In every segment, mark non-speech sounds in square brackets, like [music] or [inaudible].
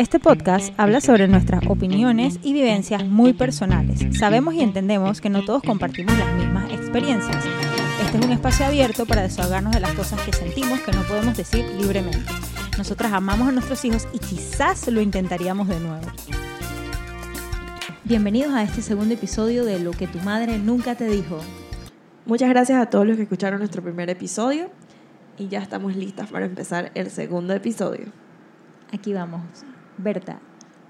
Este podcast habla sobre nuestras opiniones y vivencias muy personales. Sabemos y entendemos que no todos compartimos las mismas experiencias. Este es un espacio abierto para desahogarnos de las cosas que sentimos que no podemos decir libremente. Nosotras amamos a nuestros hijos y quizás lo intentaríamos de nuevo. Bienvenidos a este segundo episodio de Lo que tu madre nunca te dijo. Muchas gracias a todos los que escucharon nuestro primer episodio y ya estamos listas para empezar el segundo episodio. Aquí vamos. Berta,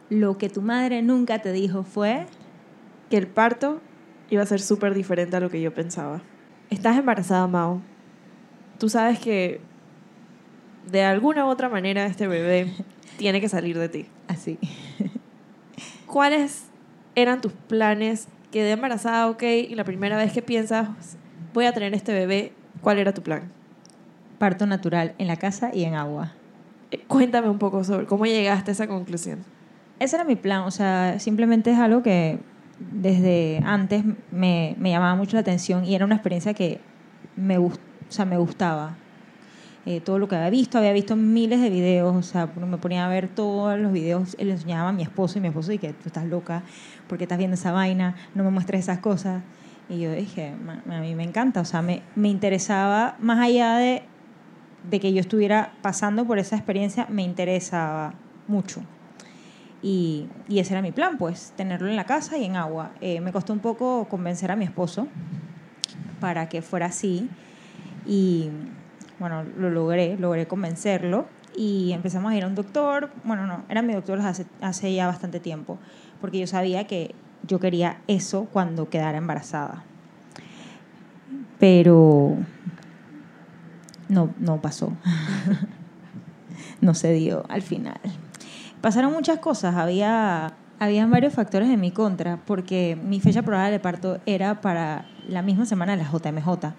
lo que tu madre nunca te dijo fue... Que el parto iba a ser súper diferente a lo que yo pensaba. Estás embarazada, Mao. Tú sabes que de alguna u otra manera este bebé [laughs] tiene que salir de ti. Así. [laughs] ¿Cuáles eran tus planes? Quedé embarazada, ok, y la primera vez que piensas, voy a tener este bebé, ¿cuál era tu plan? Parto natural en la casa y en agua. Cuéntame un poco sobre cómo llegaste a esa conclusión. Ese era mi plan, o sea, simplemente es algo que desde antes me, llamaba mucho la atención y era una experiencia que me, o sea, me gustaba. Eh, todo lo que había visto, había visto miles de videos, o sea, me ponía a ver todos los videos, le enseñaba a mi esposo y mi esposo y que tú estás loca, porque estás viendo esa vaina? No me muestres esas cosas. Y yo dije, "Ma- a mí me encanta, o sea, me, me interesaba más allá de, de que yo estuviera pasando por esa experiencia, me interesaba mucho. Y, y ese era mi plan, pues, tenerlo en la casa y en agua. Eh, me costó un poco convencer a mi esposo para que fuera así. Y bueno, lo logré, logré convencerlo. Y empezamos a ir a un doctor. Bueno, no, era mi doctor hace, hace ya bastante tiempo, porque yo sabía que yo quería eso cuando quedara embarazada. Pero no, no pasó. no se dio al final. Pasaron muchas cosas, había, habían varios factores en mi contra, porque mi fecha probable de parto era para la misma semana de la JMJ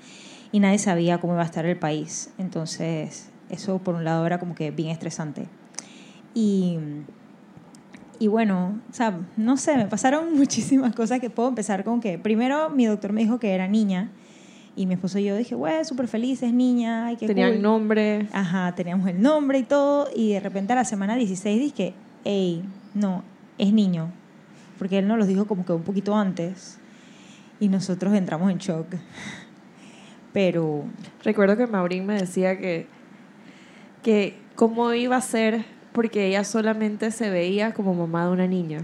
y nadie sabía cómo iba a estar el país. Entonces, eso por un lado era como que bien estresante. Y, y bueno, o sea, no sé, me pasaron [laughs] muchísimas cosas que puedo empezar con que primero mi doctor me dijo que era niña y mi esposo y yo dije, güey, súper feliz, es niña, ay, qué Tenían cool". nombre. Ajá, teníamos el nombre y todo, y de repente a la semana 16 dije, hey, no, es niño, porque él nos lo dijo como que un poquito antes, y nosotros entramos en shock. [laughs] Pero, Recuerdo que Maurín me decía que, que cómo iba a ser porque ella solamente se veía como mamá de una niña.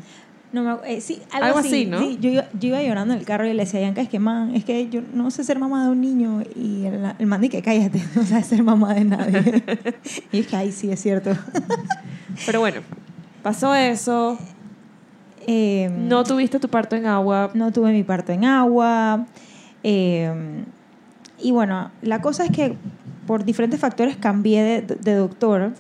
No me, eh, sí, algo, Algo así, así, ¿no? sí, yo, iba, yo iba llorando en el carro y le decía a Yanka, es que, man, es que yo no sé ser mamá de un niño, y el, el man que cállate, [laughs] no sabes ser mamá de nadie. [laughs] y es que, ay, sí, es cierto. [laughs] Pero bueno, pasó eso. Eh, No tuviste tu parto en agua. no tuve mi parto en agua. eh, y bueno, la cosa es que por diferentes factores cambié de, de doctor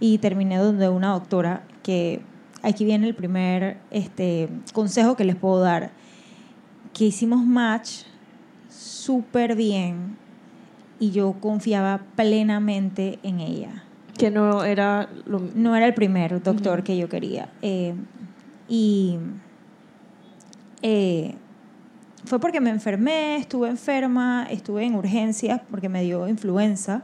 y terminé donde una doctora que aquí viene el primer este, consejo que les puedo dar, que hicimos match súper bien y yo confiaba plenamente en ella Que no era lo no era el primer doctor que yo quería. Eh, y eh, fue porque me enfermé, estuve enferma, estuve en urgencias porque me dio influenza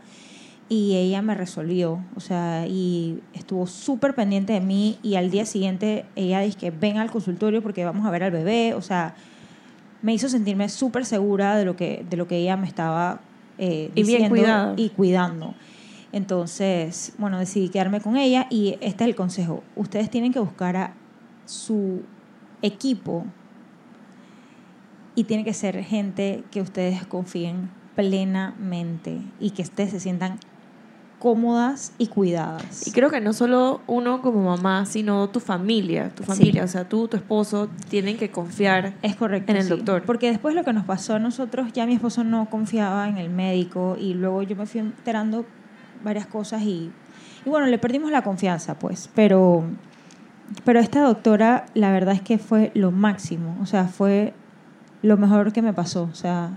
y ella me resolvió, o sea, y estuvo súper pendiente de mí y al día siguiente ella dice que ven al consultorio porque vamos a ver al bebé, o sea, me hizo sentirme súper segura de lo que, de lo que ella me estaba eh, Y bien diciendo cuidada. y cuidando. Entonces, bueno, decidí quedarme con ella y este es el consejo. Ustedes tienen que buscar a su equipo y tiene que ser gente que ustedes confíen plenamente y que ustedes se sientan cómodas y cuidadas. Y creo que no solo uno como mamá, sino tu familia, tu familia, o sea, tú, tu esposo, tienen que confiar. Es correcto. en el sí. doctor. Porque después lo que nos pasó a nosotros, ya mi esposo no confiaba en el médico y luego yo me fui enterando varias cosas y, y bueno, le perdimos la confianza, pues. Pero, pero esta doctora, la verdad es que fue lo máximo. O sea, fue lo mejor que me pasó. O sea,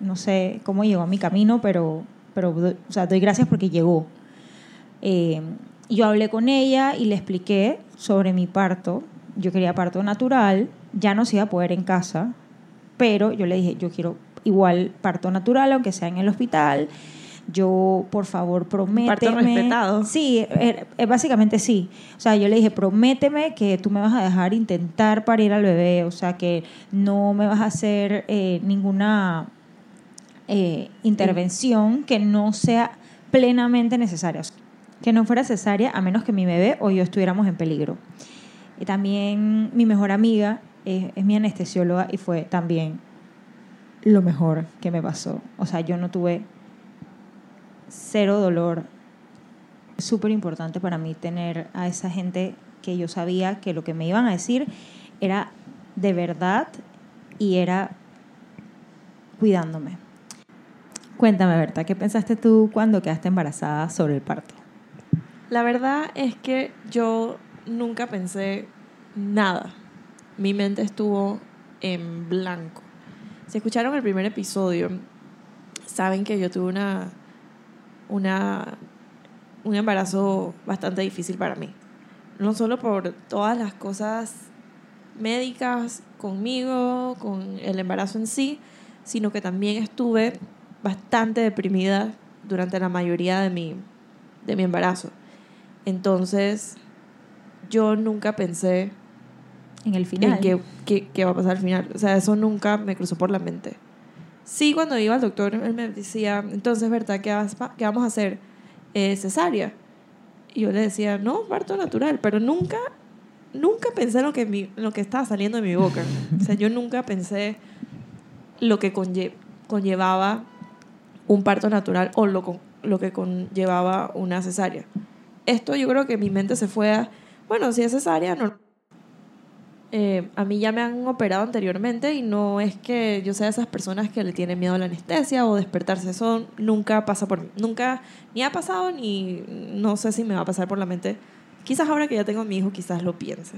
no sé cómo llegó a mi camino, pero, pero do- o sea, doy gracias porque llegó. Eh, yo hablé con ella y le expliqué sobre mi parto. Yo quería parto natural, ya no se iba a poder en casa, pero yo le dije, yo quiero igual parto natural, aunque sea en el hospital. yo, por favor, prométeme. Parto respetado. Sí, eh, eh, básicamente sí. O sea, yo le dije, prométeme que tú me vas a dejar intentar parir al bebé, o sea, que no me vas a hacer eh, ninguna eh, intervención que no sea plenamente necesaria. Que no fuera necesaria a menos que mi bebé o yo estuviéramos en peligro. Y también mi mejor amiga es, es mi anestesióloga y fue también lo mejor que me pasó. O sea, yo no tuve cero dolor. Súper importante para mí tener a esa gente que yo sabía que lo que me iban a decir era de verdad y era cuidándome. Cuéntame, Berta, ¿qué pensaste tú cuando quedaste embarazada sobre el parto? La verdad es que yo nunca pensé nada. Mi mente estuvo en blanco. Si escucharon el primer episodio, saben que yo tuve una, una, un embarazo bastante difícil para mí. No solo por todas las cosas médicas conmigo, con el embarazo en sí, sino que también estuve bastante deprimida durante la mayoría de mi, de mi embarazo. Entonces, yo nunca pensé En el final. en qué, qué- qué va a pasar al final. O sea, eso nunca me cruzó por la mente. Sí, cuando iba al doctor, él me decía, entonces, ¿verdad? ¿Qué, vas- qué vamos a hacer? Eh, cesárea. Y yo le decía, no, parto natural. Pero nunca, nunca pensé en lo que, mi- en lo que estaba saliendo de mi boca. O sea, yo nunca pensé lo que conlle- conllevaba un parto natural o lo, lo que conllevaba una cesárea. Esto yo creo que mi mente se fue a, bueno, si es cesárea, no. Eh, a mí ya me han operado anteriormente y no es que yo sea de esas personas que le tienen miedo a la anestesia o despertarse. Eso nunca pasa por mí. Nunca, ni ha pasado ni no sé si me va a pasar por la mente. Quizás ahora que ya tengo a mi hijo, quizás lo piense.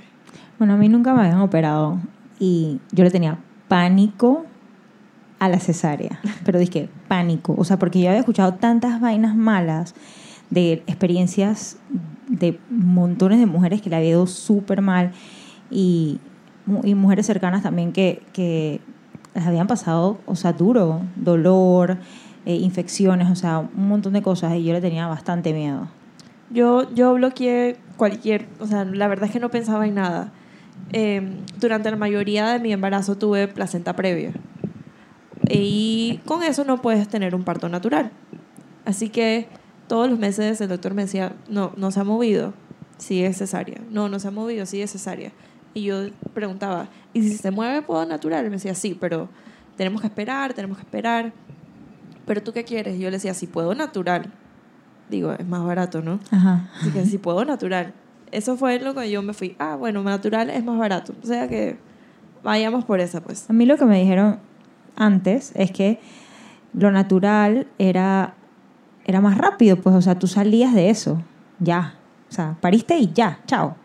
Bueno, a mí nunca me habían operado y yo le tenía pánico a la cesárea, [laughs] pero dije pánico, o sea, porque yo había escuchado tantas vainas malas de experiencias de montones de mujeres que le había ido súper mal y, y mujeres cercanas también que, que las habían pasado, o sea, duro, dolor, eh, infecciones, o sea, un montón de cosas y yo le tenía bastante miedo. Yo, yo bloqueé cualquier, o sea, la verdad es que no pensaba en nada. Eh, durante la mayoría de mi embarazo tuve placenta previa. Y con eso no puedes tener un parto natural. Así que todos los meses el doctor me decía, no, no se ha movido, sí es cesárea. No, no se ha movido, sí es cesárea. Y yo preguntaba, ¿y si se mueve puedo natural? Y me decía, sí, pero tenemos que esperar, tenemos que esperar. ¿Pero tú qué quieres? Y yo le decía, si puedo natural. Digo, es más barato, ¿no? Ajá. Así que si puedo natural. Eso fue lo que yo me fui. Ah, bueno, natural es más barato. O sea que vayamos por esa, pues. A mí lo que me dijeron antes es que lo natural era, era más rápido, pues, o sea, tú salías de eso, ya. O sea, pariste y ya, chao.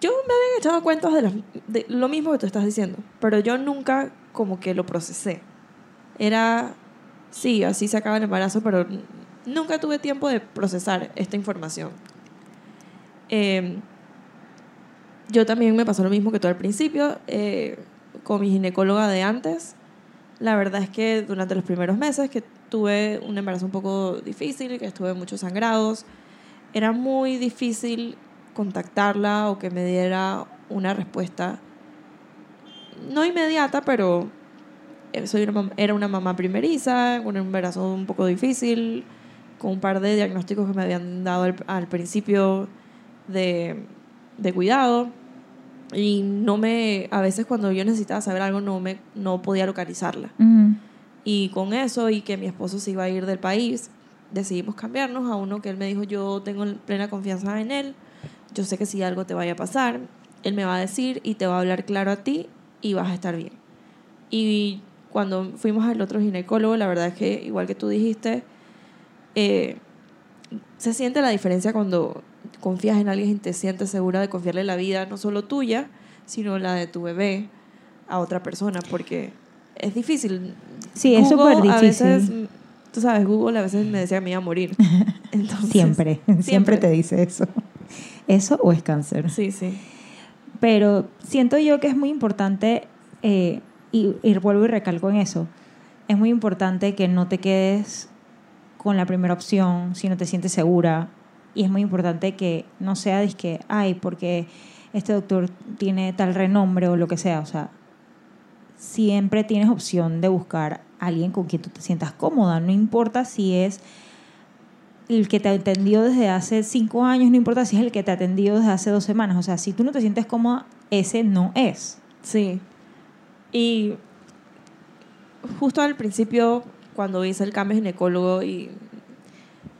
Yo me habían echado cuentos de, de lo mismo que tú estás diciendo, pero yo nunca como que lo procesé. Era, sí, así se acaba el embarazo, pero nunca tuve tiempo de procesar esta información. Eh, yo también me pasó lo mismo que tú al principio, eh, con mi ginecóloga de antes. La verdad es que durante los primeros meses que tuve un embarazo un poco difícil, que estuve muchos sangrados, era muy difícil contactarla o que me diera una respuesta, no inmediata, pero soy una era una mamá primeriza, con un embarazo un poco difícil, con un par de diagnósticos que me habían dado al, al principio de, de cuidado. Y no me, a veces cuando yo necesitaba saber algo no, me, no podía localizarla. Y con eso y que mi esposo se iba a ir del país, decidimos cambiarnos a uno que él me dijo, yo tengo plena confianza en él, yo sé que si algo te vaya a pasar, él me va a decir y te va a hablar claro a ti y vas a estar bien. Y cuando fuimos al otro ginecólogo, la verdad es que, igual que tú dijiste, eh, se siente la diferencia cuando confías en alguien y te sientes segura de confiarle la vida, no solo tuya, sino la de tu bebé a otra persona, porque es difícil. Sí, es Google súper A veces, difícil. tú sabes, Google a veces me decía que me iba a morir. [laughs] Entonces, [laughs] Siempre, siempre, te dice eso. ¿Eso o es cáncer? Sí, sí. Pero siento yo que es muy importante, eh, y, y vuelvo y recalco en eso, es muy importante que no te quedes con la primera opción si no te sientes segura. Y es muy importante que no sea de que, ay, porque este doctor tiene tal renombre o lo que sea. O sea, siempre tienes opción de buscar a alguien con quien tú te sientas cómoda. No importa si es el que te ha atendido desde hace cinco años, no importa si es el que te ha atendido desde hace dos semanas. O sea, si tú no te sientes cómoda, ese no es. Sí. Y justo al principio, cuando hice el cambio ginecólogo y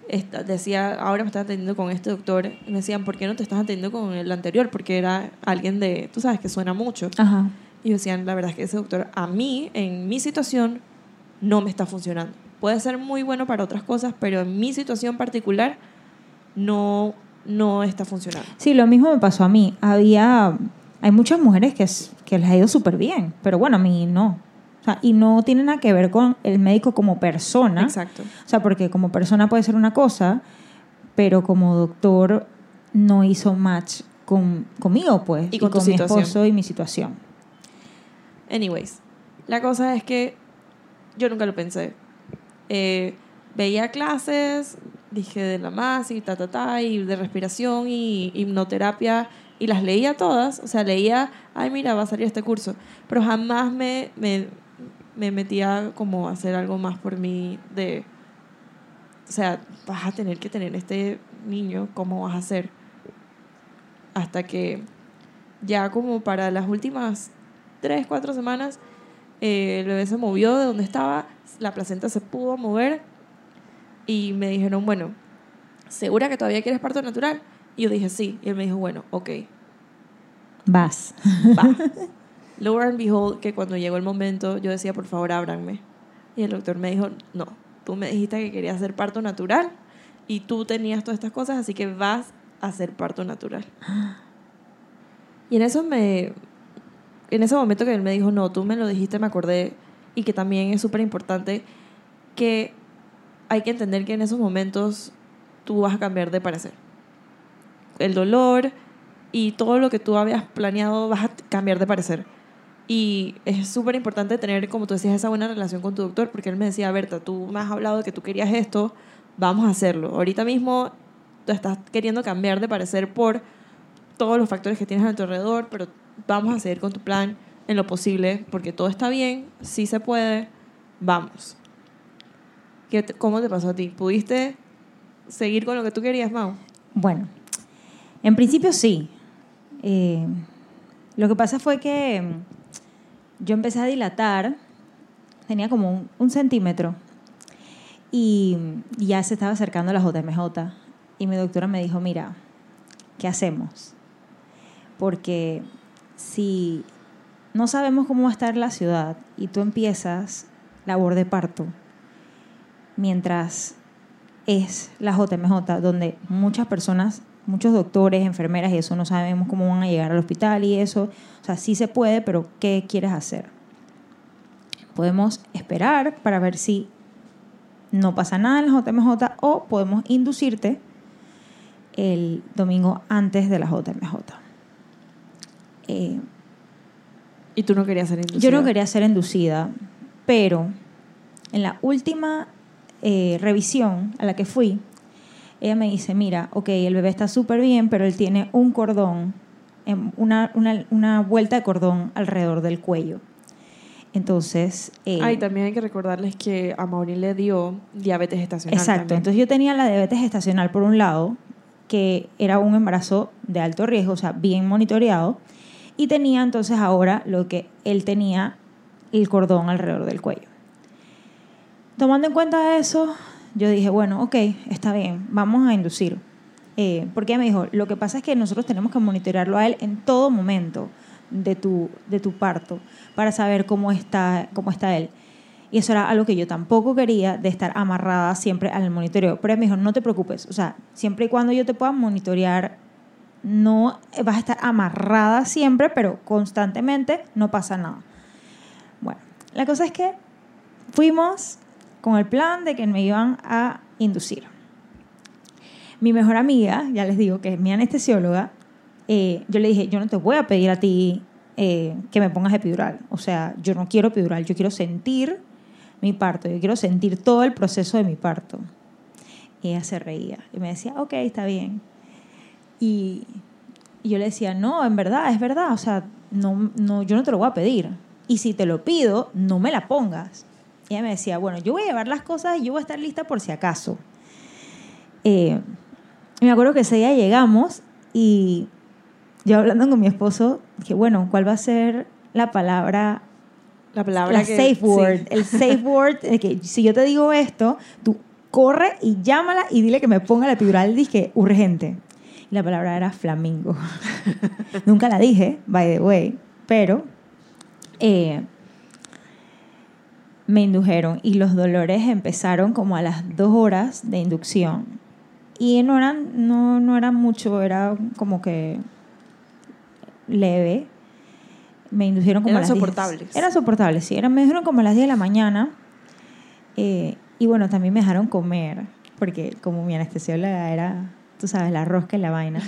esta- decía, ahora me estás atendiendo con este doctor, me decían, ¿por qué no te estás atendiendo con el anterior? Porque era alguien de, tú sabes, que suena mucho. Ajá. Y decían, la verdad es que ese doctor a mí, en mi situación, no me está funcionando. Puede ser muy bueno para otras cosas, pero en mi situación particular no, no está funcionando. Sí, lo mismo me pasó a mí. Había, hay muchas mujeres que, que les ha ido súper bien, pero bueno, a mí no. O sea, y no tiene nada que ver con el médico como persona. Exacto. O sea, porque como persona puede ser una cosa, pero como doctor no hizo match con, conmigo, pues. Y con tu mi situación. esposo y mi situación. Anyways, la cosa es que yo nunca lo pensé. Eh, veía clases, dije de la más y ta, ta, ta, y de respiración y hipnoterapia, y las leía todas. O sea, leía, ay, mira, va a salir este curso. Pero jamás me, me, me metía como a hacer algo más por mí de... O sea, vas a tener que tener este niño, ¿cómo vas a hacer? Hasta que ya como para las últimas tres, cuatro semanas, eh, el bebé se movió de donde estaba, la placenta se pudo mover y me dijeron, bueno, ¿segura que todavía quieres parto natural? Y yo dije, sí. Y él me dijo, bueno, ok, Vas. va. [laughs] Lo and behold, que cuando llegó el momento, yo decía, por favor, ábranme. Y el doctor me dijo, no, tú me dijiste que querías hacer parto natural y tú tenías todas estas cosas, así que vas a hacer parto natural. Y en eso me... En ese momento que él me dijo, no, tú me lo dijiste, me acordé, y que también es súper importante que hay que entender que en esos momentos tú vas a cambiar de parecer. El dolor y todo lo que tú habías planeado vas a cambiar de parecer. Y es súper importante tener, como tú decías, esa buena relación con tu doctor, porque él me decía, Berta, tú me has hablado de que tú querías esto, vamos a hacerlo. Ahorita mismo tú estás queriendo cambiar de parecer por todos los factores que tienes a tu alrededor, pero vamos a seguir con tu plan en lo posible, porque todo está bien, sí se puede, vamos. ¿Qué ¿Cómo te pasó a ti? ¿Pudiste seguir con lo que tú querías, Mau? Bueno, en principio sí. Eh, lo que pasa fue que yo empecé a dilatar, tenía como un, centímetro, y ya se estaba acercando la JMJ. Y mi doctora me dijo, mira, ¿qué hacemos? Porque si no sabemos cómo va a estar la ciudad y tú empiezas labor de parto, mientras es la JMJ, donde muchas personas, muchos doctores, enfermeras y eso no sabemos cómo van a llegar al hospital y eso. O sea, sí se puede, pero ¿qué quieres hacer? Podemos esperar para ver si no pasa nada en la JMJ o podemos inducirte el domingo antes de la JMJ. Eh, Y tú no querías ser inducida. yo no quería ser inducida, pero en la última eh, revisión a la que fui, ella me dice, mira, ok, el bebé está súper bien, pero él tiene un cordón, em, una, una, una vuelta de cordón alrededor del cuello. Entonces... eh, Ay, también hay que recordarles que a Maureen le dio diabetes estacional. Exacto, también. entonces yo tenía la diabetes gestacional por un lado, que era un embarazo de alto riesgo, o sea, bien monitoreado, y tenía entonces ahora lo que él tenía, el cordón alrededor del cuello. Tomando en cuenta eso, yo dije, bueno, ok, está bien, vamos a inducir. Eh, porque ella me dijo, lo que pasa es que nosotros tenemos que monitorearlo a él en todo momento de tu, de tu parto para saber cómo está, cómo está él. Y eso era algo que yo tampoco quería, de estar amarrada siempre al monitoreo. Pero ella me dijo, no te preocupes, o sea, siempre y cuando yo te pueda monitorear, no vas a estar amarrada siempre, pero constantemente no pasa nada. Bueno, la cosa es que fuimos con el plan de que me iban a inducir. Mi mejor amiga, ya les digo que es mi anestesióloga, eh, yo le dije, yo no te voy a pedir a ti eh, que me pongas epidural. O sea, yo no quiero epidural, yo quiero sentir mi parto, yo quiero sentir todo el proceso de mi parto. Ella se reía y me decía, ok, está bien. Y yo le decía, no, en verdad, es verdad, o sea, no, no, yo no te lo voy a pedir. Y si te lo pido, no me la pongas. Y ella me decía, bueno, yo voy a llevar las cosas y yo voy a estar lista por si acaso. Eh, me acuerdo que ese día llegamos y yo hablando con mi esposo, que bueno, ¿cuál va a ser la palabra La palabra la que- safe sí. word, el safe word, de que si yo te digo esto, tú corre y llámala y dile que me ponga la epidural, dije urgente. Y la palabra era flamingo. [laughs] Nunca la dije, by the way, pero eh, me indujeron y los dolores empezaron como a las dos horas de inducción. Y no eran, no, no eran mucho, era como que leve. Me indujeron como Eran a las 10. soportables. Eran soportables, sí. Eran, me dijeron como a las 10 de la mañana. Eh, y bueno, también me dejaron comer, porque como mi anestesióloga era, tú sabes, la rosca y la vaina.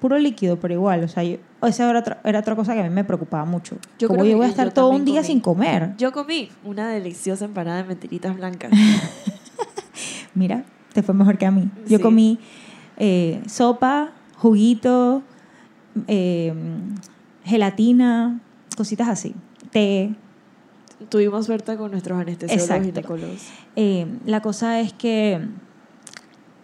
Puro líquido, pero igual, o sea, yo- esa era otra, era otra cosa que a mí me preocupaba mucho. Yo como yo voy a estar todo un día comí. sin comer. Yo comí una deliciosa empanada de mentiritas blancas. [laughs] Mira, te fue mejor que a mí. Yo Sí. comí eh, sopa, juguito, eh, gelatina, cositas así. Té. Tuvimos suerte con nuestros anestesiólogos Exacto. ginecólogos. Eh, la cosa es que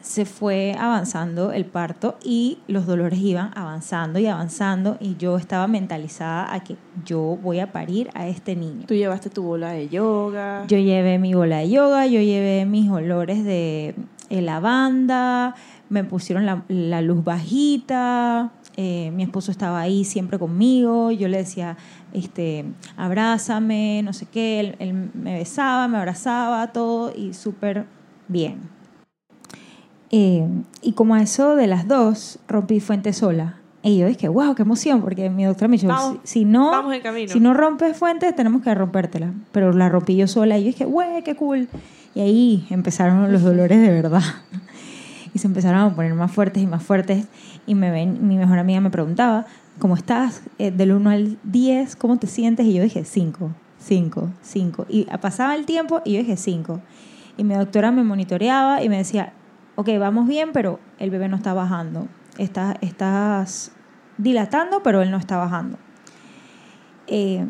se fue avanzando el parto y los dolores iban avanzando y avanzando y yo estaba mentalizada a que yo voy a parir a este niño. Tú llevaste tu bola de yoga. Yo llevé mi bola de yoga, yo llevé mis olores de eh, lavanda, me pusieron la, la luz bajita, eh, mi esposo estaba ahí siempre conmigo, yo le decía, este, abrázame, no sé qué, él, él me besaba, me abrazaba, todo y súper bien. Eh, y como a eso de las dos, rompí fuente sola. Y yo dije, wow, qué emoción, porque mi doctora me dijo, Vamos, si, si no, vamos si no rompes fuentes, tenemos que rompértela. Pero la rompí yo sola y yo dije, güey, qué cool. Y ahí empezaron los dolores de verdad. Y se empezaron a poner más fuertes y más fuertes. Y me ven, mi mejor amiga me preguntaba, ¿cómo estás? Eh, del 1 al 10, ¿cómo te sientes? Y yo dije, 5, 5, 5. Y pasaba el tiempo y yo dije, 5. Y mi doctora me monitoreaba y me decía, ok, vamos bien, pero el bebé no está bajando. Estás, estás dilatando, pero él no está bajando. Eh,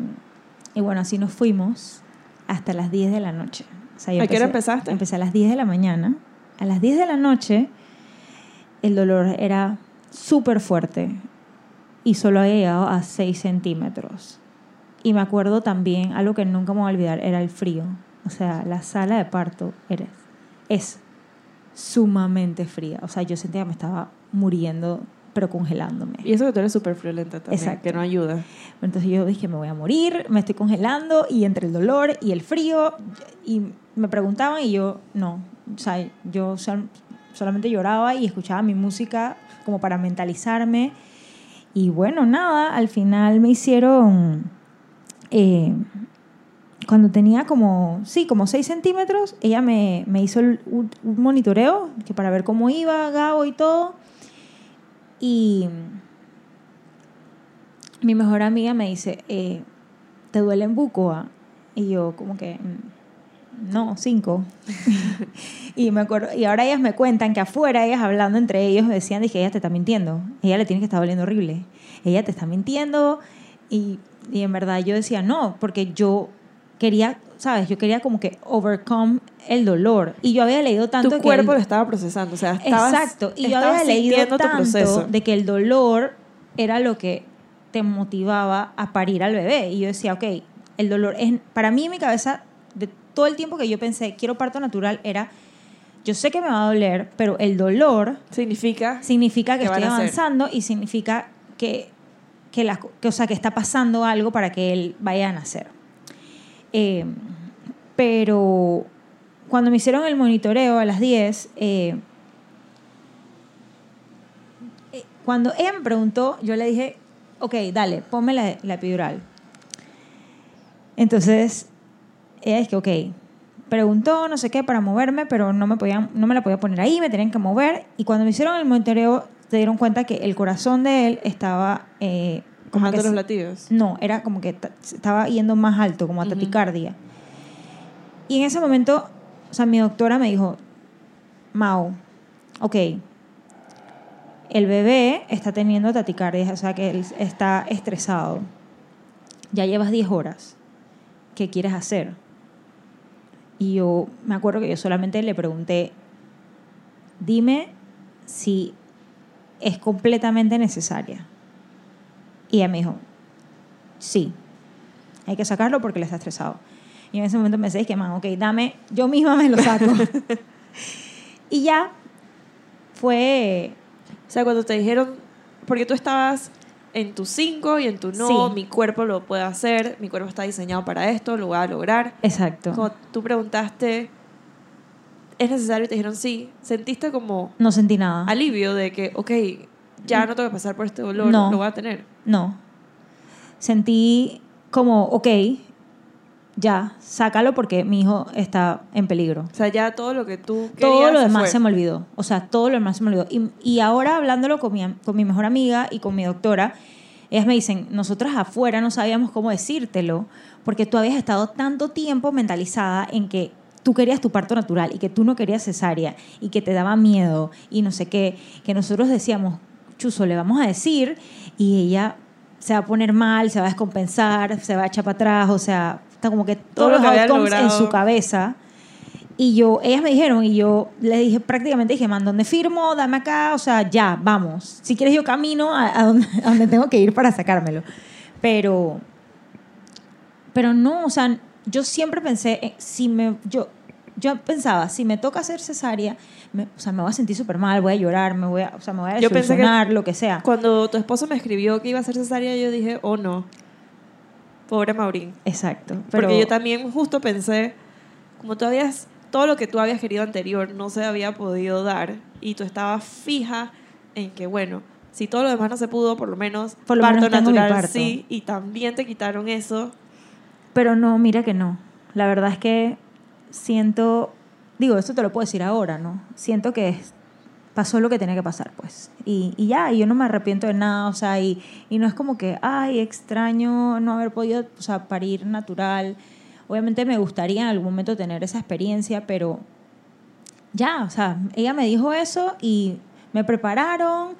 y bueno, así nos fuimos hasta las 10 de la noche. O sea, yo ¿A qué hora empezaste? Empecé a las 10 de la mañana. A las 10 de la noche el dolor era súper fuerte y solo había llegado a 6 centímetros. Y me acuerdo también, algo que nunca me voy a olvidar, era el frío. O sea, la sala de parto era, es sumamente fría. O sea, yo sentía que me estaba muriendo, pero congelándome. Y eso que tú eres súper friolenta también, Exacto. que no ayuda. Entonces yo dije, me voy a morir, me estoy congelando y entre el dolor y el frío y me preguntaban y yo no, o sea, yo sol- solamente lloraba y escuchaba mi música como para mentalizarme y bueno, nada, al final me hicieron, eh, cuando tenía como, sí, como 6 centímetros, ella me, me hizo el- un, monitoreo que para ver cómo iba Gabo y todo y mi mejor amiga me dice, eh, ¿te duele en bucoa? Y yo como que, "Mm, no, cinco. [laughs] y me acuerdo, y ahora ellas me cuentan que afuera, ellas hablando entre ellos, decían, dije, ella te está mintiendo, ella le tiene que estar doliendo horrible, ella te está mintiendo. Y, y en verdad yo decía, no, porque yo quería, ¿sabes? Yo quería como que overcome el dolor. Y yo había leído tanto tu que cuerpo el- lo estaba procesando, o sea, estabas, Exacto. Y yo había leído tanto de que el dolor era lo que te motivaba a parir al bebé. Y yo decía, ok, el dolor es... Para mí en mi cabeza, de todo el tiempo que yo pensé, quiero parto natural, era, yo sé que me va a doler, pero el dolor Significa significa que ¿Qué van estoy avanzando y significa que, que, la- que, o sea, que está pasando algo para que él vaya a nacer. Eh, pero cuando me hicieron el monitoreo a las 10, eh, eh, cuando ella me preguntó, yo le dije, ok, dale, ponme la, la epidural. Entonces, ella es que, ok, preguntó no sé qué para moverme, pero no me, podían, no me la podía poner ahí, me tenían que mover. Y cuando me hicieron el monitoreo, se dieron cuenta que el corazón de él estaba... Eh, como bajando que los latidos. no, era como que ta- estaba yendo más alto, como a Ujú. taticardia. Y en ese momento, o sea, mi doctora me dijo, Mao, ok, el bebé está teniendo taticardia, o sea que él está estresado. Ya llevas 10 horas. ¿Qué quieres hacer? Y yo me acuerdo que yo solamente le pregunté, dime si es completamente necesaria. Y ella me dijo, sí, hay que sacarlo porque le está estresado. Y en ese momento me decía, que man, ok, dame, yo misma me lo saco. [laughs] y ya fue... O sea, cuando te dijeron, porque tú estabas en tu 5 y en tu no, Sí. mi cuerpo lo puede hacer, mi cuerpo está diseñado para esto, lo voy a lograr. Exacto. Cuando tú preguntaste, ¿es necesario? Y te dijeron sí, sentiste como No sentí nada. alivio de que, ok, ya no tengo que pasar por este dolor, No. lo voy a tener. No. Sentí como, ok, ya, sácalo porque mi hijo está en peligro. O sea, ya todo lo que tú querías Todo lo demás fue. se me olvidó. O sea, todo lo demás se me olvidó. Y, y ahora hablándolo con mi, con mi mejor amiga y con mi doctora, ellas me dicen, nosotras afuera no sabíamos cómo decírtelo, porque tú habías estado tanto tiempo mentalizada en que tú querías tu parto natural y que tú no querías cesárea y que te daba miedo y no sé qué, que nosotros decíamos, Chuzo, le vamos a decir y ella se va a poner mal, se va a descompensar, se va a echar para atrás, o sea, está como que Todo todos lo los que outcomes en su cabeza. Y yo, ellas me dijeron, y yo le dije, prácticamente dije, man, ¿dónde firmo? Dame acá, o sea, ya, vamos. Si quieres yo camino a, a donde, [laughs] a donde tengo que ir para sacármelo. Pero, pero no, o sea, yo siempre pensé, eh, si me, yo, yo pensaba, si me toca hacer cesárea, me, o sea, me voy a sentir súper mal, voy a llorar, me voy a, o sea, me voy a Yo pensé que- lo que sea. Cuando tu esposo me escribió que iba a ser cesárea, yo dije, oh no, pobre Maurín. Exacto. Pero, Porque yo también justo pensé, como tú habías, todo lo que tú habías querido anterior no se había podido dar y tú estabas fija en que, bueno, si todo lo demás no se pudo, por lo menos Por lo parto menos natural parto. sí, y también te quitaron eso. Pero no, mira que no. La verdad es que siento, digo, esto te lo puedo decir ahora, ¿no? Siento que pasó lo que tenía que pasar, pues. Y, y ya, y yo no me arrepiento de nada, o sea, y, y no es como que, ay, extraño no haber podido, o sea, parir natural. Obviamente me gustaría en algún momento tener esa experiencia, pero ya, o sea, ella me dijo eso y me prepararon.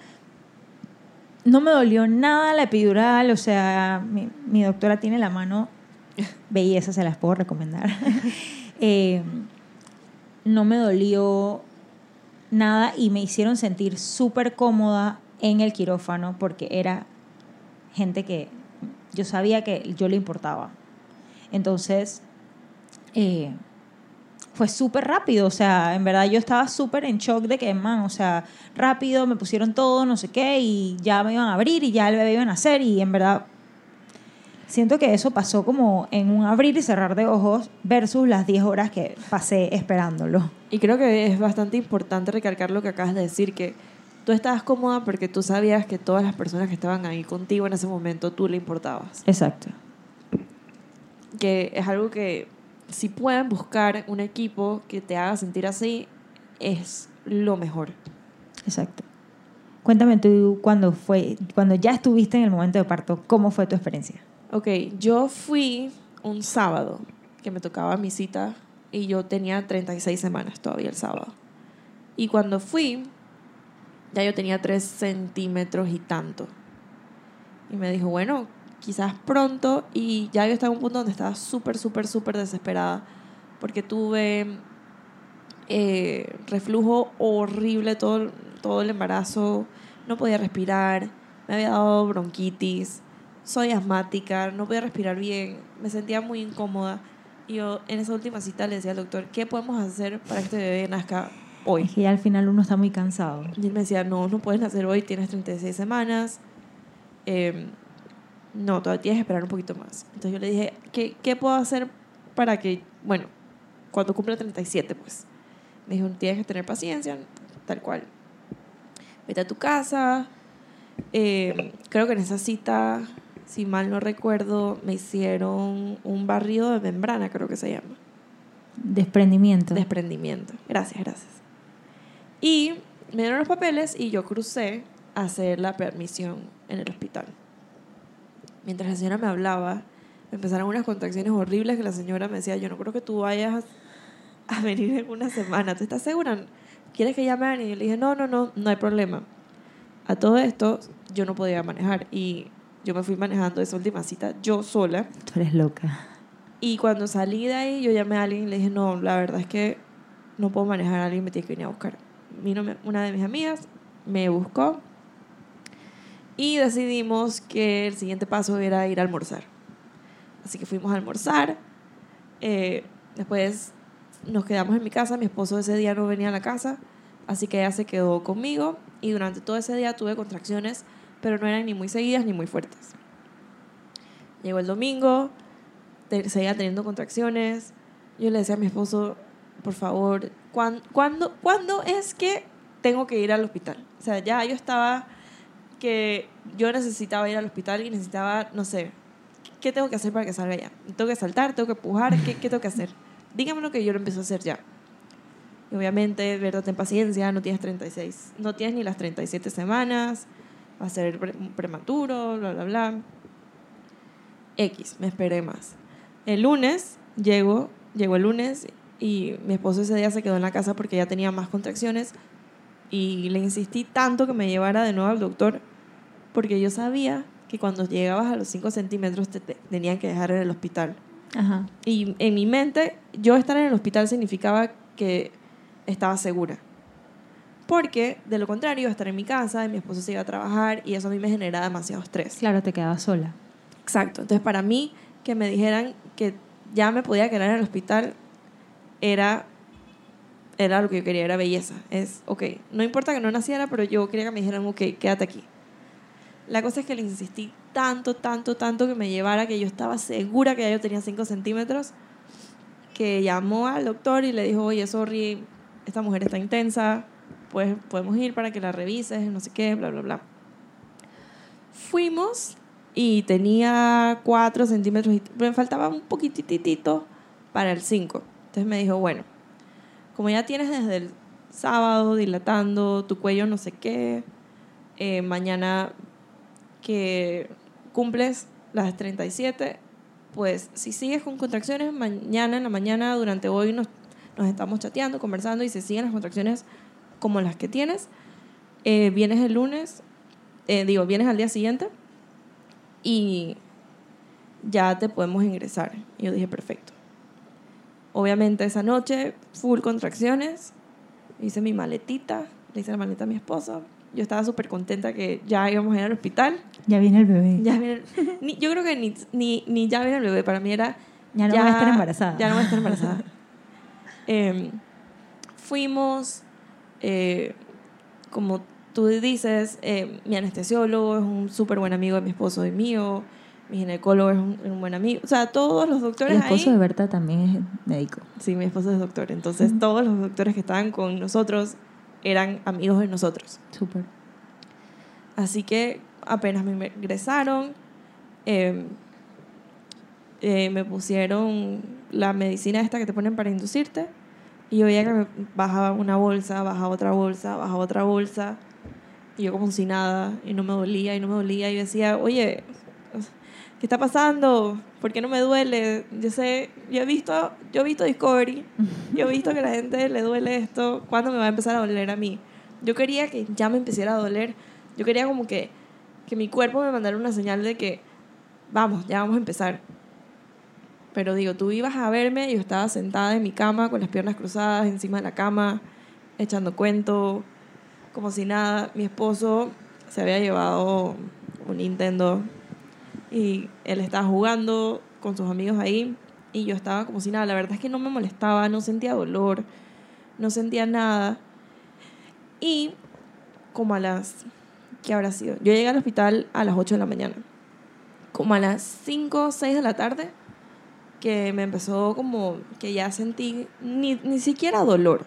No me dolió nada la epidural, o sea, mi, mi doctora tiene la mano [laughs] belleza, se las puedo recomendar. [laughs] Eh, no me dolió nada y me hicieron sentir súper cómoda en el quirófano porque era gente que yo sabía que yo le importaba. Entonces, eh, fue súper rápido, o sea, en verdad yo estaba súper en shock de que, man, o sea, rápido, me pusieron todo, no sé qué, y ya me iban a abrir y ya el bebé iba a nacer y en verdad siento que eso pasó como en un abrir y cerrar de ojos versus las 10 horas que pasé esperándolo. Y creo que es bastante importante recalcar lo que acabas de decir, que tú estabas cómoda porque tú sabías que todas las personas que estaban ahí contigo en ese momento tú le importabas. Exacto. que es algo que si pueden buscar un equipo que te haga sentir así, es lo mejor. Exacto. Cuéntame tú cuando fue, cuando ya estuviste en el momento de parto, ¿cómo fue tu experiencia? Ok, yo fui un sábado que me tocaba mi cita y yo tenía 36 semanas todavía el sábado. Y cuando fui, ya yo tenía 3 centímetros y tanto. Y me dijo, bueno, quizás pronto. Y ya yo estaba en un punto donde estaba súper, súper, súper desesperada. Porque tuve eh, reflujo horrible todo, todo el embarazo. No podía respirar. Me había dado bronquitis. Soy asmática. No podía respirar bien. Me sentía muy incómoda. Y yo en esa última cita le decía al doctor, ¿qué podemos hacer para que este bebé nazca hoy? Es que ya al final uno está muy cansado. Y él me decía, no, no puedes nacer hoy, tienes 36 semanas. Eh, no, todavía tienes que esperar un poquito más. Entonces yo le dije, ¿qué, ¿qué puedo hacer para que, bueno, cuando cumpla 37, pues? Me dijo, tienes que tener paciencia, tal cual. Vete a tu casa. Eh, creo que en esa cita, si mal no recuerdo, me hicieron un barrido de membrana, creo que se llama Desprendimiento. desprendimiento. Gracias, gracias. Y me dieron los papeles y yo crucé a hacer la permisión en el hospital. Mientras la señora me hablaba, empezaron unas contracciones horribles que la señora me decía, yo no creo que tú vayas a venir en una semana. ¿Tú estás segura? ¿quieres que llame a alguien? Y yo le dije, no, no, no, no hay problema. A todo esto, yo no podía manejar y yo me fui manejando esa última cita yo sola. Tú eres loca. Y cuando salí de ahí, yo llamé a alguien y le dije, no, la verdad es que no puedo manejar a alguien, me tiene que venir a buscar. Vino una de mis amigas, me buscó y decidimos que el siguiente paso era ir a almorzar. Así que fuimos a almorzar. eh, después nos quedamos en mi casa. Mi esposo ese día no venía a la casa, así que ella se quedó conmigo. Y durante todo ese día tuve contracciones, pero no eran ni muy seguidas ni muy fuertes. Llegó el domingo, seguía teniendo contracciones. Yo le decía a mi esposo, por favor, ¿cuán- ¿cuándo, ¿cuándo es que tengo que ir al hospital? O sea, ya yo estaba que yo necesitaba ir al hospital y necesitaba, no sé, ¿qué tengo que hacer para que salga ya? ¿Tengo que saltar? ¿Tengo que empujar? ¿Qué, tengo que hacer? Dígame lo que yo lo empiezo a hacer ya. Y obviamente, verdad, ten paciencia, no tienes 36, no tienes ni las 37 semanas, va a ser pre- prematuro, bla, bla, bla. X, me esperé más. El lunes llego, llegó el lunes y mi esposo ese día se quedó en la casa porque ya tenía más contracciones y le insistí tanto que me llevara de nuevo al doctor porque yo sabía que cuando llegabas a los 5 centímetros te, te tenían que dejar en el hospital. Ajá. Y en mi mente, yo estar en el hospital significaba que estaba segura. Porque, de lo contrario, iba a estar en mi casa y mi esposo se iba a trabajar y eso a mí me genera demasiado estrés. Claro, te quedabas sola. Exacto. Entonces, para mí, que me dijeran que ya me podía quedar en el hospital era, era lo que yo quería, era belleza. Es, ok, no importa que no naciera, pero yo quería que me dijeran, ok, quédate aquí. La cosa es que le insistí tanto, tanto, tanto que me llevara que yo estaba segura que ya yo tenía 5 centímetros, que llamó al doctor y le dijo, oye, sorry, esta mujer está intensa, pues podemos ir para que la revises, no sé qué, bla, bla, bla. Fuimos y tenía 4 centímetros, me faltaba un poquititito para el 5. Entonces me dijo, bueno, como ya tienes desde el sábado dilatando tu cuello no sé qué, eh, mañana que cumples las 37, pues si sigues con contracciones, mañana en la mañana, durante hoy nos, estamos chateando, conversando y si siguen las contracciones como las que tienes, eh, vienes el lunes, eh, digo, vienes al día siguiente y ya te podemos ingresar. Y yo dije, perfecto. Obviamente esa noche, full contracciones, hice mi maletita, le hice la maleta a mi esposo. Yo estaba súper contenta que ya íbamos a ir al hospital. Ya viene el bebé. Ya viene- [laughs] ni- yo creo que ni, ni, ni ya viene el bebé, para mí era... Ya no voy a estar embarazada. Ya no voy a estar embarazada. [laughs] Em, fuimos, eh, como tú dices, eh, mi anestesiólogo es un súper buen amigo de mi esposo y mío, mi ginecólogo es un, un buen amigo, o sea, todos los doctores El esposo ahí... de Berta también es médico. Sí, mi esposo es doctor, entonces todos los doctores que estaban con nosotros eran amigos de nosotros. Súper. Así que apenas me ingresaron, eh, eh, me pusieron la medicina esta que te ponen para inducirte. Y yo veía que me bajaba una bolsa, bajaba otra bolsa, bajaba otra bolsa. Y yo como si nada, y no me dolía, y no me dolía. Y yo decía, oye, ¿qué está pasando? ¿Por qué no me duele? Yo sé, yo he visto, yo he visto Discovery, yo he visto que a la gente le duele esto. ¿Cuándo me va a empezar a doler a mí? Yo quería que ya me empezara a doler. Yo quería como que, que mi cuerpo me mandara una señal de que, vamos, ya vamos a empezar. Pero digo, tú ibas a verme, yo estaba sentada en mi cama con las piernas cruzadas encima de la cama, echando cuento, como si nada. Mi esposo se había llevado un Nintendo y él estaba jugando con sus amigos ahí y yo estaba como si nada. La verdad es que no me molestaba, no sentía dolor, no sentía nada. Y como a las, ¿qué habrá sido? Yo llegué al hospital a las 8 de la mañana. Como a las 5 o 6 de la tarde, que me empezó como que ya sentí ni, ni siquiera dolor.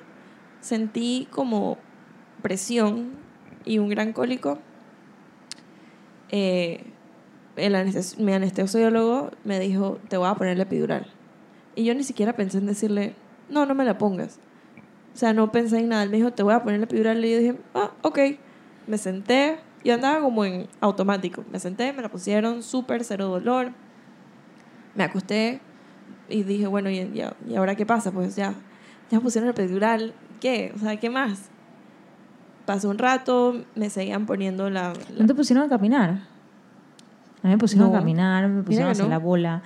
Sentí como presión y un gran cólico. Eh, el anestes- mi anestesiólogo me dijo, te voy a poner la epidural. Y yo ni siquiera pensé en decirle, no, no me la pongas. O sea, no pensé en nada. Él me dijo, te voy a poner la epidural. Y yo dije, ah, ok. Me senté. Yo andaba como en automático. Me senté, me la pusieron, súper, cero dolor. Me acosté y dije, bueno, ¿y, y, y ahora qué pasa? Pues ya, ya pusieron la epidural. ¿Qué? O sea, ¿qué más? pasó un rato, me seguían poniendo la... la- ¿No te pusieron a caminar? A mí me pusieron No. a caminar, me pusieron a hacer no. la bola,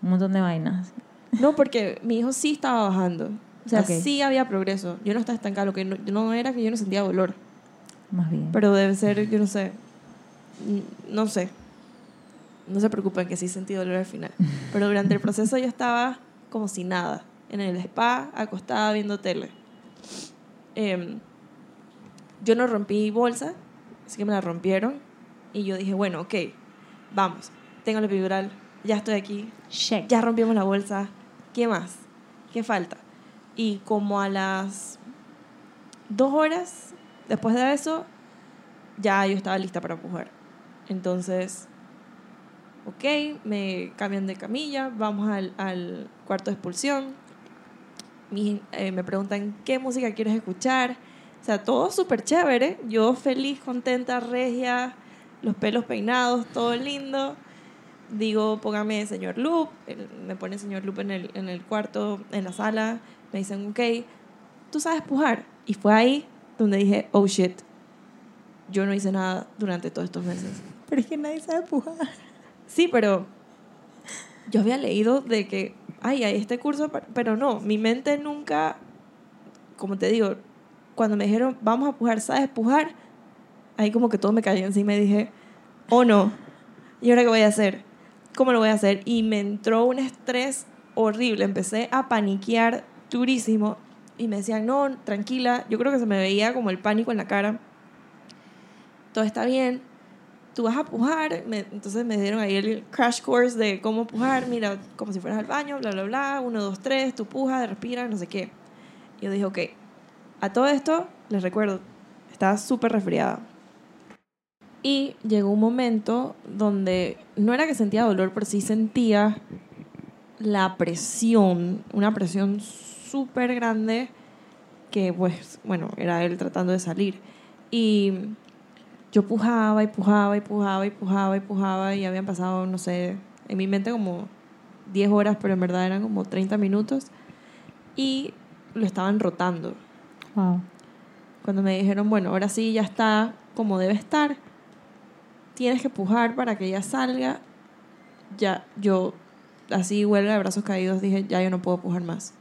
un montón de vainas. No, porque mi hijo sí estaba bajando. O sea, Ok. sí había progreso. Yo no estaba estancado. Lo que no, no era que yo no sentía dolor. Más bien. Pero debe ser, yo no sé. No sé. No se preocupen que sí sentí dolor al final. [laughs] Pero durante el proceso yo estaba como si nada. En el spa, acostada viendo tele. Em, yo no rompí bolsa, así que me la rompieron. Y yo dije, bueno, ok, vamos. Tengo el epidural, ya estoy aquí, Check. ya rompimos la bolsa. ¿Qué más? ¿Qué falta? Y como a las dos horas después de eso, ya yo estaba lista para empujar. Entonces, ok, me cambian de camilla, vamos al, al cuarto de expulsión. Mi- eh, me preguntan qué música quieres escuchar. O sea, todo súper chévere. Yo feliz, contenta, regia, los pelos peinados, todo lindo digo, póngame señor Loop, me pone señor Loop en el, en el cuarto, en la sala, me dicen, ok, tú sabes pujar. Y fue ahí donde dije, oh shit, yo no hice nada durante todos estos meses. Pero es que nadie sabe pujar. Sí, pero yo había leído de que, ay, hay este curso, pero no, mi mente nunca, como te digo, cuando me dijeron, vamos a pujar, ¿sabes pujar? Ahí como que todo me cayó encima y dije, oh no, ¿y ahora qué voy a hacer? ¿Cómo lo voy a hacer? Y me entró un estrés horrible, empecé a paniquear durísimo y me decían, no, tranquila, yo creo que se me veía como el pánico en la cara, todo está bien, tú vas a pujar, me- entonces me dieron ahí el crash course de cómo pujar, mira, como si fueras al baño, bla, bla, bla, uno, dos, tres, tú pujas, respiras, no sé qué. Y yo dije, ok, a todo esto, les recuerdo, estaba súper resfriada. Y llegó un momento donde no era que sentía dolor, pero sí sentía la presión, una presión súper grande que pues, bueno, era él tratando de salir. Y yo pujaba y pujaba y pujaba y pujaba y pujaba y habían pasado, no sé, en mi mente como 10 horas, pero en verdad eran como 30 minutos. Y lo estaban rotando. Wow. Cuando me dijeron, bueno, ahora sí ya está como debe estar, tienes que pujar para que ella salga, ya yo, así huelga de brazos caídos, dije, ya yo no puedo pujar más.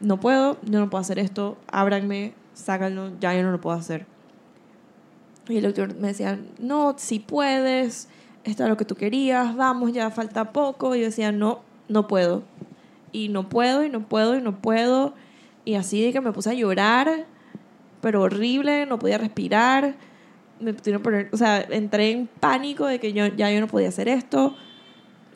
No puedo, yo no puedo hacer esto, ábranme, sácanlo, ya yo no lo puedo hacer. Y el doctor me decía, no, si puedes, esto es lo que tú querías, vamos, ya falta poco. Y yo decía, no, no puedo. Y no puedo, y no puedo, y no puedo. Y así de que me puse a llorar, pero horrible, no podía respirar. Me poner, o sea, entré en pánico de que yo, ya yo no podía hacer esto,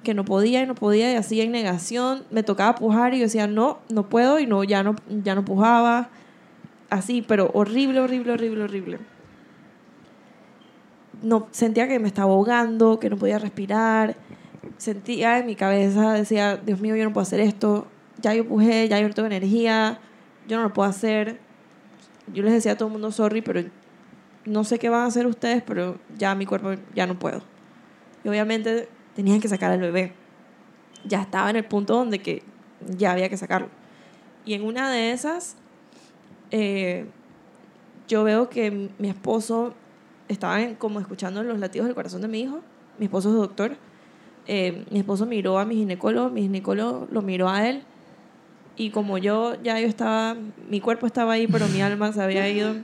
que no podía y no podía, y así en negación. Me tocaba pujar y yo decía, no, no puedo, y no, ya no, ya no pujaba. Así, pero horrible, horrible, horrible, horrible no sentía que me estaba ahogando, que no podía respirar. Sentía en mi cabeza, decía, Dios mío, yo no puedo hacer esto. Ya yo pujé, ya yo no tengo energía, yo no lo puedo hacer. Yo les decía a todo el mundo, sorry, pero no sé qué van a hacer ustedes, pero ya mi cuerpo ya no puedo. Y obviamente tenían que sacar al bebé. Ya estaba en el punto donde que ya había que sacarlo. Y en una de esas, eh, yo veo que mi esposo estaba en- como escuchando los latidos del corazón de mi hijo. Mi esposo es doctor. Eh, mi esposo miró a mi ginecólogo, mi ginecólogo lo miró a él. Y como yo ya yo estaba, mi cuerpo estaba ahí, pero mi alma se había ido.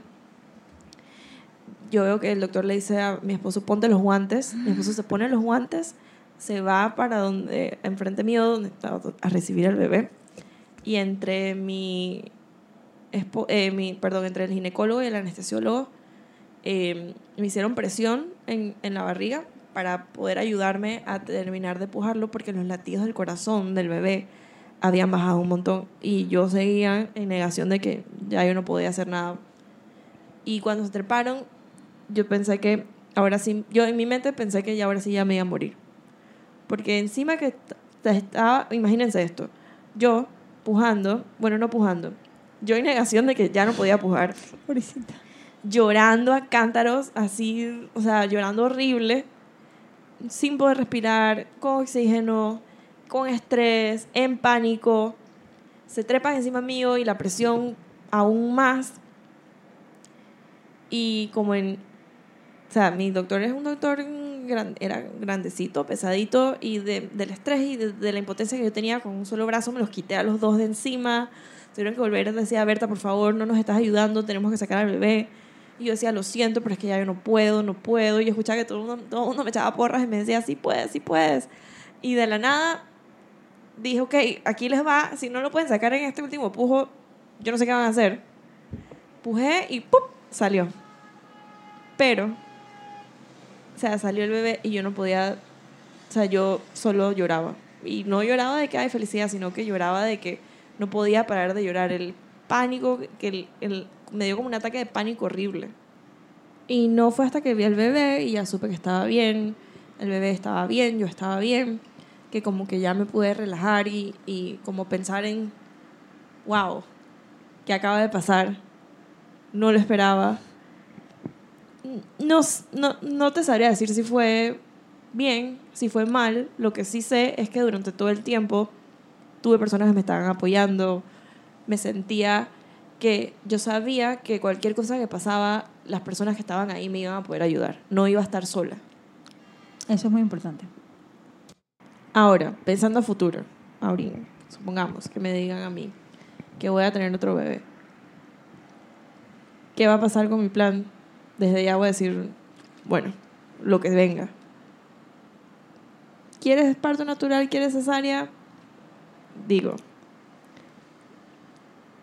Yo veo que el doctor le dice a mi esposo, ponte los guantes. Mi esposo se pone los guantes, se va para donde, enfrente mío, donde estaba a recibir al bebé. Y entre mi, eh, mi perdón, entre el ginecólogo y el anestesiólogo, eh, me hicieron presión en, en la barriga para poder ayudarme a terminar de pujarlo porque los latidos del corazón del bebé habían bajado un montón y yo seguía en negación de que ya yo no podía hacer nada. Y cuando se treparon, yo pensé que ahora sí, yo en mi mente pensé que ya ahora sí ya me iba a morir. Porque encima que estaba, imagínense esto, yo pujando, bueno, no pujando, yo en negación de que ya no podía pujar Pobrecita. Llorando a cántaros, así, o sea, llorando horrible, sin poder respirar, con oxígeno, con estrés, en pánico. Se trepan encima mío y la presión aún más. Y como en... O sea, mi doctor es un doctor era grandecito, pesadito, y de, del estrés y de, de la impotencia que yo tenía con un solo brazo, me los quité a los dos de encima. Tuvieron que volver, decía, Berta, por favor, no nos estás ayudando, tenemos que sacar al bebé. Y yo decía, lo siento, pero es que ya yo no puedo, no puedo. Y yo escuchaba que todo el mundo, todo mundo me echaba porras y me decía, sí puedes, sí puedes. Y de la nada dije, ok, aquí les va, si no lo pueden sacar en este último pujo, yo no sé qué van a hacer. Pujé y ¡pum! salió. Pero, o sea, salió el bebé y yo no podía, o sea, yo solo lloraba. Y no lloraba de que hay felicidad, sino que lloraba de que no podía parar de llorar. El pánico, que el- me dio como un ataque de pánico horrible. Y no fue hasta que vi al bebé y ya supe que estaba bien, el bebé estaba bien, yo estaba bien, que como que ya me pude relajar y, y como pensar en, wow, ¿qué acaba de pasar? No lo esperaba. No, no, no te sabría decir si fue bien, si fue mal. Lo que sí sé es que durante todo el tiempo tuve personas que me estaban apoyando. Me sentía que yo sabía que cualquier cosa que pasaba, las personas que estaban ahí me iban a poder ayudar. No iba a estar sola. Eso es muy importante. Ahora, pensando a futuro, ahorita, supongamos que me digan a mí que voy a tener otro bebé. ¿Qué va a pasar con mi plan? Desde ya voy a decir, bueno, lo que venga. ¿Quieres parto natural? ¿Quieres cesárea? Digo,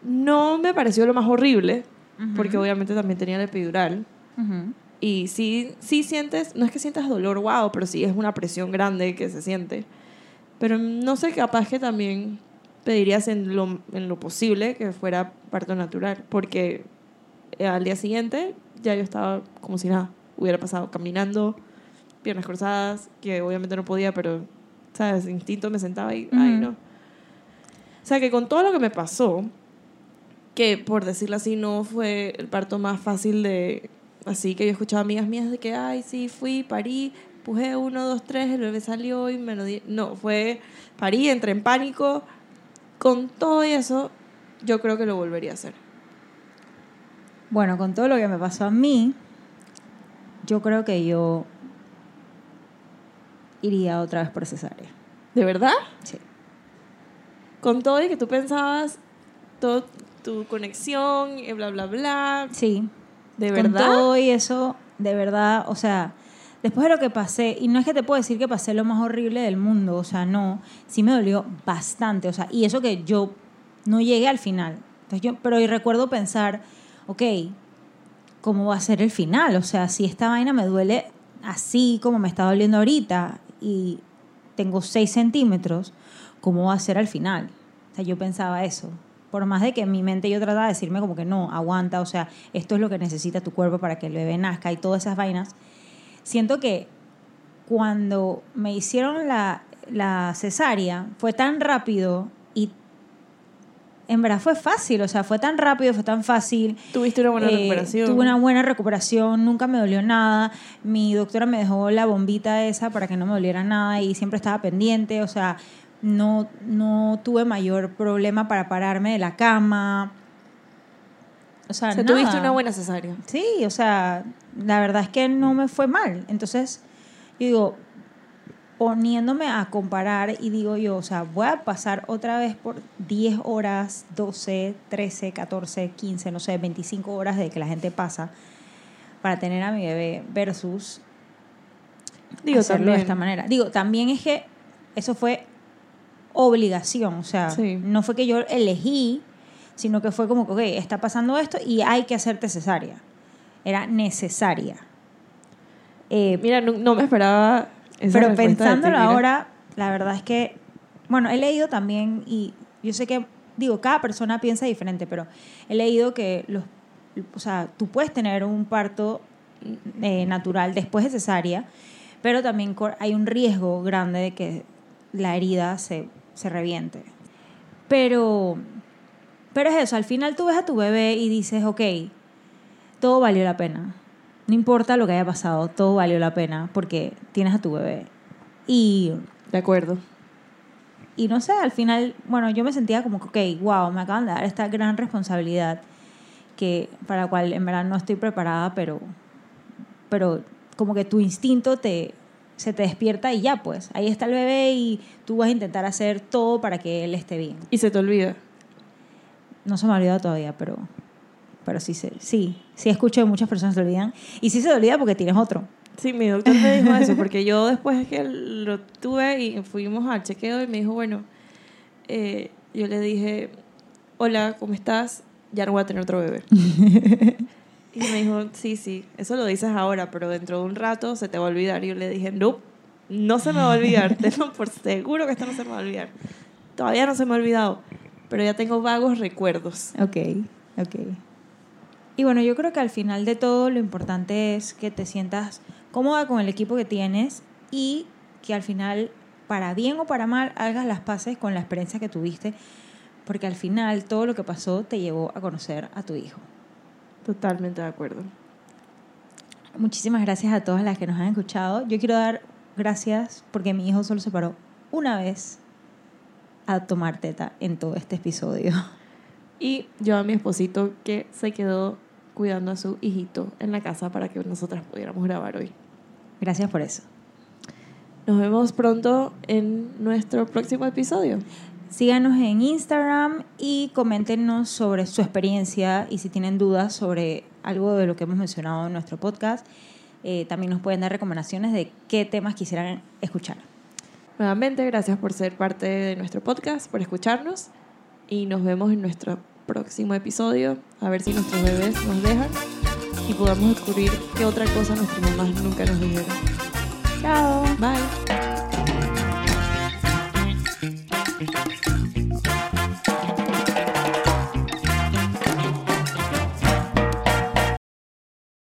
no me pareció lo más horrible, porque obviamente también tenía la epidural. Ujú. Y sí, sí sientes, no es que sientas dolor, wow, pero sí es una presión grande que se siente. Pero no sé, capaz que también pedirías en lo, en lo posible que fuera parto natural, porque eh, al día siguiente ya yo estaba como si nada hubiera pasado, caminando, piernas cruzadas, que obviamente no podía, pero, ¿sabes? Instinto me sentaba y, ay, Ujú. no. O sea, que con todo lo que me pasó, que por decirlo así no fue el parto más fácil de así que yo escuchaba amigas mías de que ay sí fui parí pujé uno dos tres el bebé salió y me lo di no fue parí entré en pánico con todo eso yo creo que lo volvería a hacer Bueno, con todo lo que me pasó a mí, yo creo que yo iría otra vez por cesárea. de verdad Sí. con todo y que tú pensabas todo tu conexión y bla bla bla Sí. de Con verdad todo y eso, de verdad, o sea, después de lo que pasé, y no es que te puedo decir que pasé lo más horrible del mundo, o sea, no, sí me dolió bastante, o sea, y eso que yo no llegué al final. Entonces yo, pero recuerdo pensar, ok, ¿cómo va a ser el final? O sea, si esta vaina me duele así como me está doliendo ahorita y tengo 6 centímetros, ¿cómo va a ser al final? O sea, yo pensaba eso. Por más de que en mi mente yo trataba de decirme como que no, aguanta, o sea, esto es lo que necesita tu cuerpo para que el bebé nazca y todas esas vainas. Siento que cuando me hicieron la, la cesárea fue tan rápido y en verdad fue fácil, o sea, fue tan rápido, fue tan fácil. tuviste una buena Eh, recuperación Tuve una buena recuperación, nunca me dolió nada. Mi doctora me dejó la bombita esa para que no me doliera nada y siempre estaba pendiente, o sea, no, no tuve mayor problema para pararme de la cama. O sea, o sea, tuviste una buena cesárea Sí, o sea, la verdad es que no me fue mal. Entonces, yo digo, poniéndome a comparar y digo yo, o sea, voy a pasar otra vez por 10 horas, 12, 13, 14, 15, no sé, 25 horas de que la gente pasa para tener a mi bebé versus digo hacerlo también de esta manera. Digo, también es que eso fue obligación, o sea, Sí. no fue que yo elegí, sino que fue como que, ok, está pasando esto y hay que hacerte cesárea. Era necesaria. Eh, mira no, no me esperaba esa pero ti, pensándolo ahora, la verdad es que, bueno, he leído también, y yo sé que, digo, cada persona piensa diferente, pero he leído que los, o sea, tú puedes tener un parto eh, natural después de cesárea, pero también hay un riesgo grande de que la herida se, se reviente. Pero, pero es eso, al final tú ves a tu bebé y dices, ok, todo valió la pena. No importa lo que haya pasado, todo valió la pena porque tienes a tu bebé. Y, de acuerdo y no sé, al final, bueno, yo me sentía como que, ok, wow, me acaban de dar esta gran responsabilidad que para la cual en verdad no estoy preparada, pero, pero como que tu instinto te, se te despierta y ya, pues, ahí está el bebé y tú vas a intentar hacer todo para que él esté bien. Y se te olvida. No se me ha olvidado todavía, pero, pero sí, se, sí, sí escucho que muchas personas se olvidan. Y sí se te olvida porque tienes otro. Sí, mi doctor me dijo eso, [laughs] porque yo después que lo tuve y fuimos al chequeo y me dijo, bueno, eh, yo le dije, hola, ¿cómo estás? Ya no voy a tener otro bebé. [laughs] y me dijo, sí, sí, eso lo dices ahora, pero dentro de un rato se te va a olvidar. Y yo le dije, no, no se me va a olvidar, tengo por seguro que esto no se me va a olvidar. Todavía no se me ha olvidado, pero ya tengo vagos recuerdos. Ok, ok. Y bueno, yo creo que al final de todo lo importante es que te sientas cómoda con el equipo que tienes y que al final, para bien o para mal, hagas las paces con la experiencia que tuviste, porque al final todo lo que pasó te llevó a conocer a tu hijo. Totalmente de acuerdo. Muchísimas gracias a todas las que nos han escuchado. Yo quiero dar gracias porque mi hijo solo se paró una vez a tomar teta en todo este episodio. Y yo a mi esposito que se quedó cuidando a su hijito en la casa para que nosotras pudiéramos grabar hoy. Gracias por eso. Nos vemos pronto en nuestro próximo episodio. Síganos en Instagram y coméntenos sobre su experiencia y si tienen dudas sobre algo de lo que hemos mencionado en nuestro podcast. Eh, también nos pueden dar recomendaciones de qué temas quisieran escuchar. Nuevamente, gracias por ser parte de nuestro podcast, por escucharnos y nos vemos en nuestro próximo episodio, a ver si nuestros bebés nos dejan y podamos descubrir qué otra cosa nuestras mamás nunca nos dijeron. Chao. Bye.